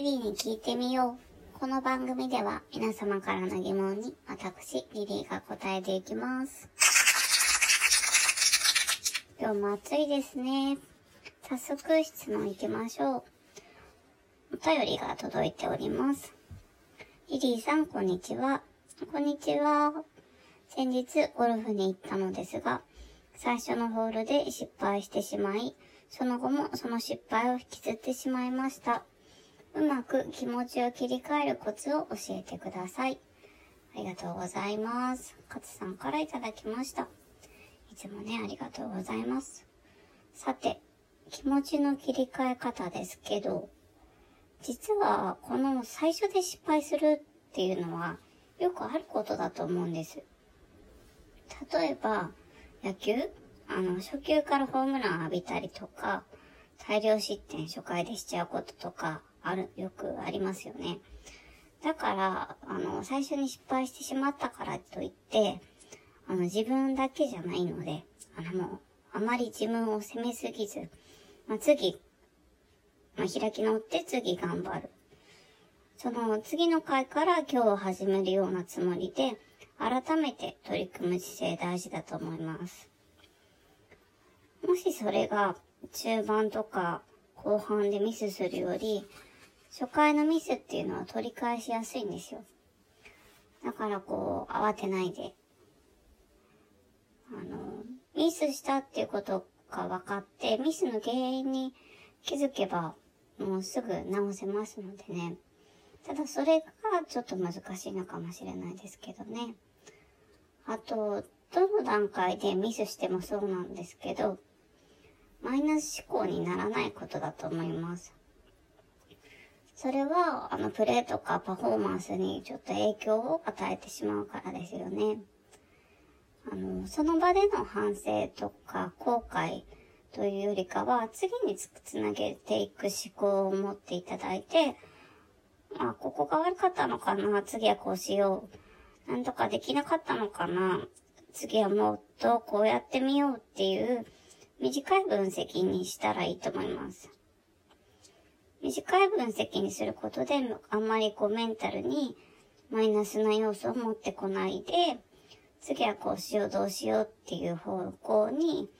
リリーに聞いてみよう。この番組では皆様からの疑問に私、リリーが答えていきます。今日も暑いですね。早速質問行きましょう。お便りが届いております。リリーさん、こんにちは。こんにちは。先日ゴルフに行ったのですが、最初のホールで失敗してしまい、その後もその失敗を引きずってしまいました。うまく気持ちを切り替えるコツを教えてください。ありがとうございます。勝さんからいただきました。いつもね、ありがとうございます。さて、気持ちの切り替え方ですけど、実はこの最初で失敗するっていうのはよくあることだと思うんです。例えば、野球あの、初球からホームラン浴びたりとか、大量失点初回でしちゃうこととか、ある、よくありますよね。だから、あの、最初に失敗してしまったからといって、あの、自分だけじゃないので、あの、もう、あまり自分を責めすぎず、まあ、次、まあ、開き直って次頑張る。その次の回から今日を始めるようなつもりで、改めて取り組む姿勢大事だと思います。もしそれが中盤とか後半でミスするより、初回のミスっていうのは取り返しやすいんですよ。だからこう、慌てないで。あの、ミスしたっていうことが分かって、ミスの原因に気づけば、もうすぐ直せますのでね。ただそれがちょっと難しいのかもしれないですけどね。あと、どの段階でミスしてもそうなんですけど、マイナス思考にならないことだと思います。それは、あの、プレーとかパフォーマンスにちょっと影響を与えてしまうからですよね。あの、その場での反省とか後悔というよりかは、次につつなげていく思考を持っていただいて、まあ、ここが悪かったのかな次はこうしよう。なんとかできなかったのかな次はもっとこうやってみようっていう短い分析にしたらいいと思います。短い分析にすることで、あんまりこうメンタルにマイナスな要素を持ってこないで、次はこうしようどうしようっていう方向に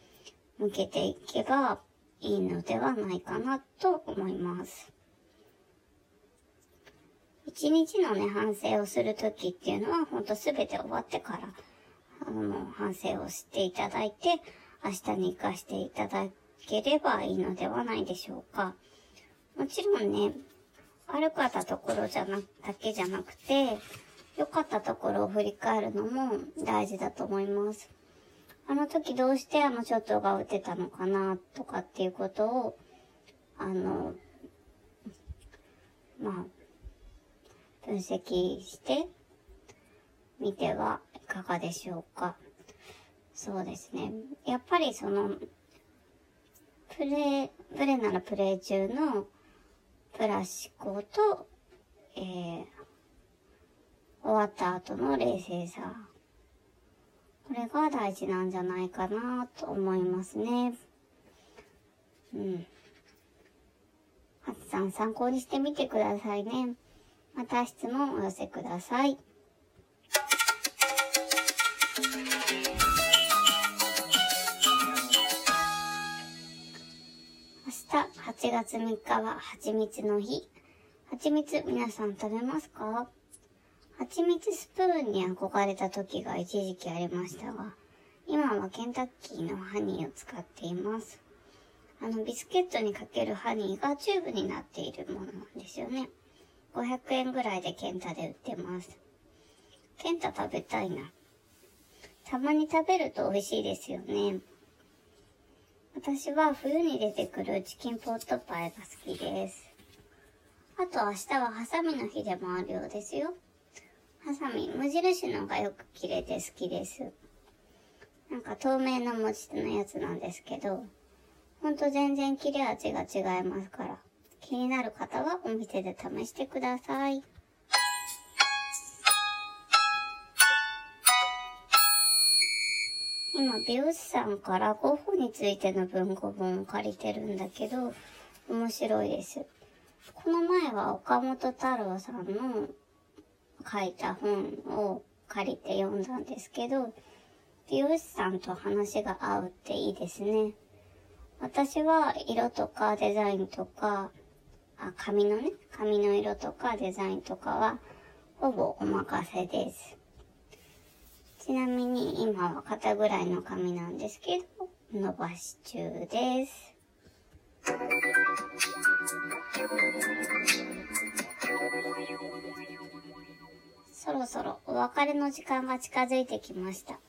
向けていけばいいのではないかなと思います。一日のね、反省をするときっていうのは、ほんとすべて終わってから、あの、反省をしていただいて、明日に活かしていただければいいのではないでしょうか。もちろんね、悪かったところじゃな、だけじゃなくて、良かったところを振り返るのも大事だと思います。あの時どうしてあのショットが打てたのかな、とかっていうことを、あの、まあ、分析してみてはいかがでしょうか。そうですね。やっぱりその、プレイ、プレイならプレイ中のプラス思考と、えー、終わった後の冷静さ。これが大事なんじゃないかなと思いますね。うん。はつさん参考にしてみてくださいね。また質問お寄せください。日8月3日は蜂蜜の日。蜂蜜皆さん食べますか？蜂蜜スプーンに憧れた時が一時期ありましたが、今はケンタッキーのハニーを使っています。あの、ビスケットにかけるハニーがチューブになっているものなんですよね。500円ぐらいでケンタで売ってます。ケンタ食べたいな。たまに食べると美味しいですよね。私は冬に出てくるチキンポットパイが好きです。あと明日はハサミの日でもあるようですよ。ハサミ、無印のがよく切れて好きです。なんか透明な持ち手のやつなんですけど、ほんと全然切れ味が違いますから、気になる方はお店で試してください。今、美容師さんからゴッホについての文庫本を借りてるんだけど、面白いです。この前は岡本太郎さんの書いた本を借りて読んだんですけど、美容師さんと話が合うっていいですね。私は色とかデザインとか、あ、髪のね、髪の色とかデザインとかは、ほぼお任せです。ちなみに今は肩ぐらいの髪なんですけど、伸ばし中です。そろそろお別れの時間が近づいてきました。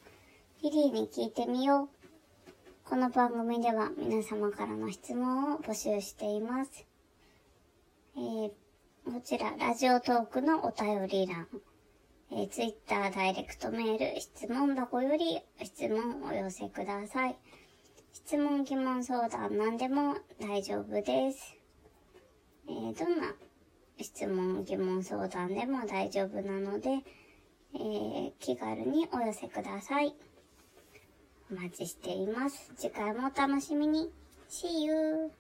リリーに聞いてみよう。この番組では皆様からの質問を募集しています。えー、こちら、ラジオトークのお便り欄、えー、ツイッターダイレクトメール、質問箱より質問をお寄せください。質問、疑問、相談、何でも大丈夫です。えー、どんな質問、疑問、相談でも大丈夫なので、えー、気軽にお寄せください。お待ちしています。次回もお楽しみに。See you!